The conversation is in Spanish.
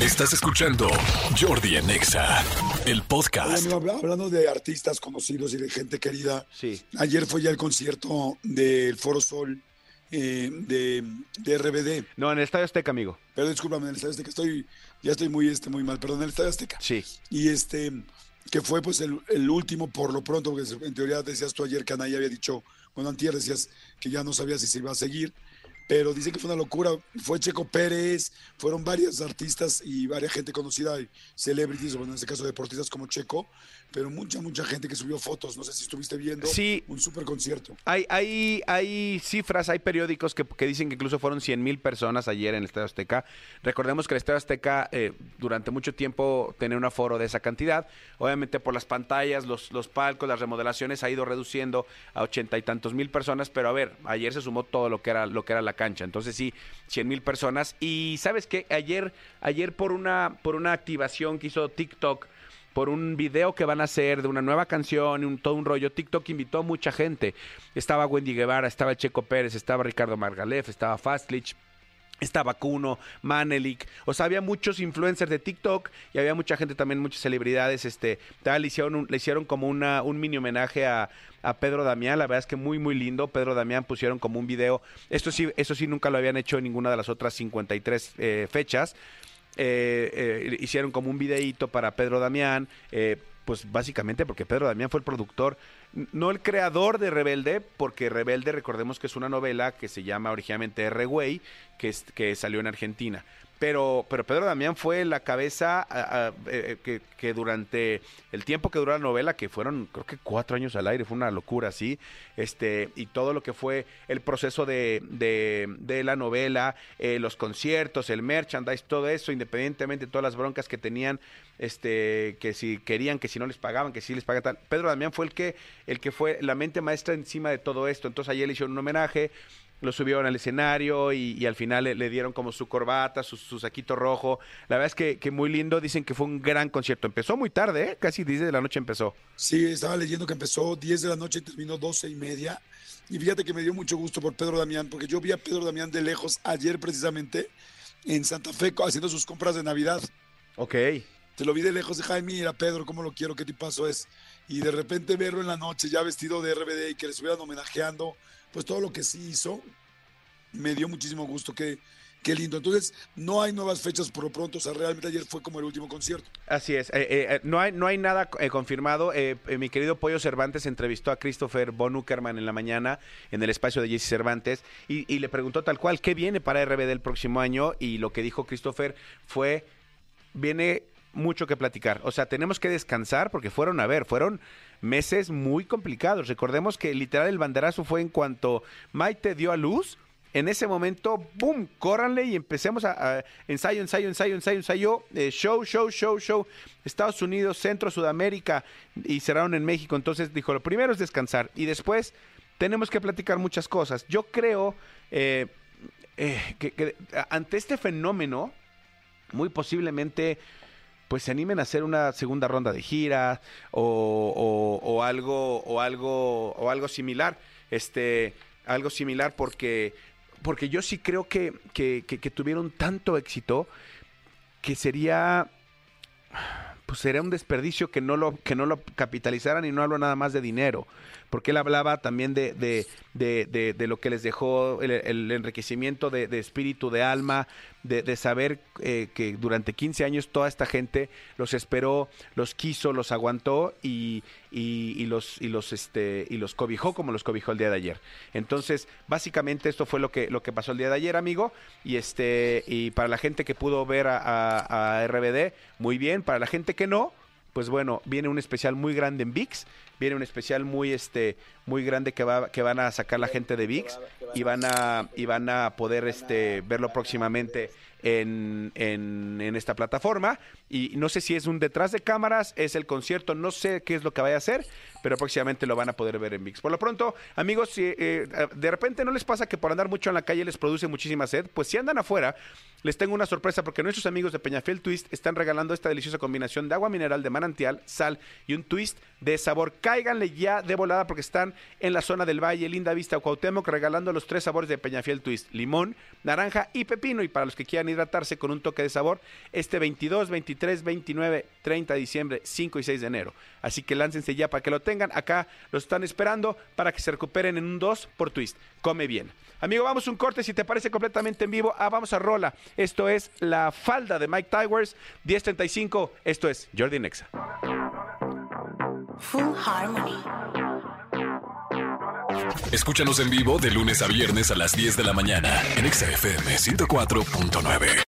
Estás escuchando Jordi en Exa, el podcast. Bueno, hablando de artistas conocidos y de gente querida, Sí. ayer fue ya el concierto del Foro Sol eh, de, de RBD. No, en el Estadio Azteca, amigo. Pero discúlpame, en el Estadio Azteca estoy, ya estoy muy, este, muy mal, perdón, en el Estadio Azteca. Sí. Y este, que fue pues el, el último por lo pronto, porque en teoría decías tú ayer que Anaya había dicho, bueno, antier decías que ya no sabía si se iba a seguir, pero dice que fue una locura, fue Checo Pérez, fueron varios artistas y varias gente conocida, y celebrities, bueno, en este caso deportistas como Checo, pero mucha, mucha gente que subió fotos, no sé si estuviste viendo, Sí. un super concierto. Hay, hay, hay cifras, hay periódicos que, que dicen que incluso fueron 100 mil personas ayer en el Estadio Azteca. Recordemos que el Estadio Azteca eh, durante mucho tiempo tenía un aforo de esa cantidad. Obviamente por las pantallas, los, los palcos, las remodelaciones ha ido reduciendo a ochenta y tantos mil personas, pero a ver, ayer se sumó todo lo que era, lo que era la cancha. Entonces sí, 100 mil personas. Y sabes qué, ayer, ayer por una, por una activación que hizo TikTok, por un video que van a hacer de una nueva canción un, todo un rollo. TikTok invitó a mucha gente. Estaba Wendy Guevara, estaba Checo Pérez, estaba Ricardo Margalef, estaba Fastlich. Estaba Kuno, Manelik, o sea, había muchos influencers de TikTok y había mucha gente también, muchas celebridades, este, tal, le hicieron, le hicieron como una, un mini homenaje a, a Pedro Damián, la verdad es que muy, muy lindo, Pedro Damián pusieron como un video, esto sí, eso sí nunca lo habían hecho en ninguna de las otras 53 eh, fechas, eh, eh, hicieron como un videíto para Pedro Damián, eh, pues básicamente porque Pedro Damián fue el productor, no el creador de Rebelde, porque Rebelde recordemos que es una novela que se llama originalmente R. Way, que, que salió en Argentina. Pero, pero Pedro Damián fue la cabeza a- a- eh, que, que durante el tiempo que duró la novela, que fueron creo que cuatro años al aire, fue una locura así, este, y todo lo que fue el proceso de, de, de la novela, eh, los conciertos, el merchandise, todo eso, independientemente de todas las broncas que tenían, este, que si querían, que si no les pagaban, que si les pagaban tal. Pedro Damián fue el que, el que fue la mente maestra encima de todo esto. Entonces ayer le hicieron un homenaje, lo subieron al escenario y, y al final le, le dieron como su corbata, su, su saquito rojo. La verdad es que, que muy lindo, dicen que fue un gran concierto. Empezó muy tarde, ¿eh? casi 10 de la noche empezó. Sí, estaba leyendo que empezó 10 de la noche y terminó 12 y media. Y fíjate que me dio mucho gusto por Pedro Damián, porque yo vi a Pedro Damián de lejos ayer precisamente en Santa Fe haciendo sus compras de Navidad. Ok. Te lo vi de lejos, dije, ay, mira, Pedro, cómo lo quiero, qué tipazo es. Y de repente verlo en la noche ya vestido de RBD y que le estuvieran homenajeando, pues todo lo que sí hizo, me dio muchísimo gusto, qué, qué lindo. Entonces, no hay nuevas fechas por lo pronto, o sea, realmente ayer fue como el último concierto. Así es, eh, eh, no, hay, no hay nada eh, confirmado. Mi querido Pollo Cervantes entrevistó a Christopher Von Uckerman en la mañana en el espacio de Jesse Cervantes y, y le preguntó tal cual qué viene para RBD el próximo año y lo que dijo Christopher fue, viene mucho que platicar. O sea, tenemos que descansar porque fueron, a ver, fueron meses muy complicados. Recordemos que literal el banderazo fue en cuanto Maite dio a luz. En ese momento, ¡boom! Córranle y empecemos a, ensayo, ensayo, ensayo, ensayo, ensayo, eh, show, show, show, show. Estados Unidos, Centro, Sudamérica y cerraron en México. Entonces dijo, lo primero es descansar y después tenemos que platicar muchas cosas. Yo creo eh, eh, que ante este fenómeno, muy posiblemente pues se animen a hacer una segunda ronda de gira o, o- o algo o algo o algo similar este algo similar porque porque yo sí creo que, que, tuvieron tanto éxito que sería pues sería un desperdicio que no lo que no lo capitalizaran y no hablo nada más de dinero porque él hablaba también de, de, de, de- lo que les dejó el, enriquecimiento de espíritu, de alma, de, de saber eh, que durante 15 años toda esta gente los esperó, los quiso, los aguantó y, y, los y los este y los cobijó como los cobijó el día de ayer. Entonces, básicamente esto fue lo que lo que pasó el día de ayer, amigo. Y este y para la gente que pudo ver a RBD, muy bien. Para la gente que no, pues bueno, viene un especial muy grande en VIX, viene un especial muy este muy grande que va que van a sacar la gente de VIX y van a y van a poder este verlo próximamente en, en, esta plataforma y no sé si es un detrás de cámaras, es el concierto, no sé qué es lo que vaya a hacer, pero próximamente lo van a poder ver en VIX. Por lo pronto, amigos, si eh, de repente no les pasa que por andar mucho en la calle les produce muchísima sed, pues si andan afuera, les tengo una sorpresa porque nuestros amigos de Peñafiel Twist están regalando esta deliciosa combinación de agua mineral de manantial, sal y un twist de sabor. Cáiganle ya de volada porque están en la zona del Valle, Linda Vista Cuauhtémoc regalando los tres sabores de Peñafiel Twist, limón, naranja y pepino. Y para los que quieran hidratarse con un toque de sabor, este 22, 23, 29, 30 de diciembre, 5 y 6 de enero. Así que láncense ya para que lo tengan. Acá los están esperando para que se recuperen en un 2 por Twist. Come bien. Amigo, vamos un corte si te parece completamente en vivo. Ah, vamos a Rola. Esto es La Falda de Mike Towers, 1035. Esto es Jordi Nexa. Full Harmony. Escúchanos en vivo de lunes a viernes a las 10 de la mañana en XFM 104.9.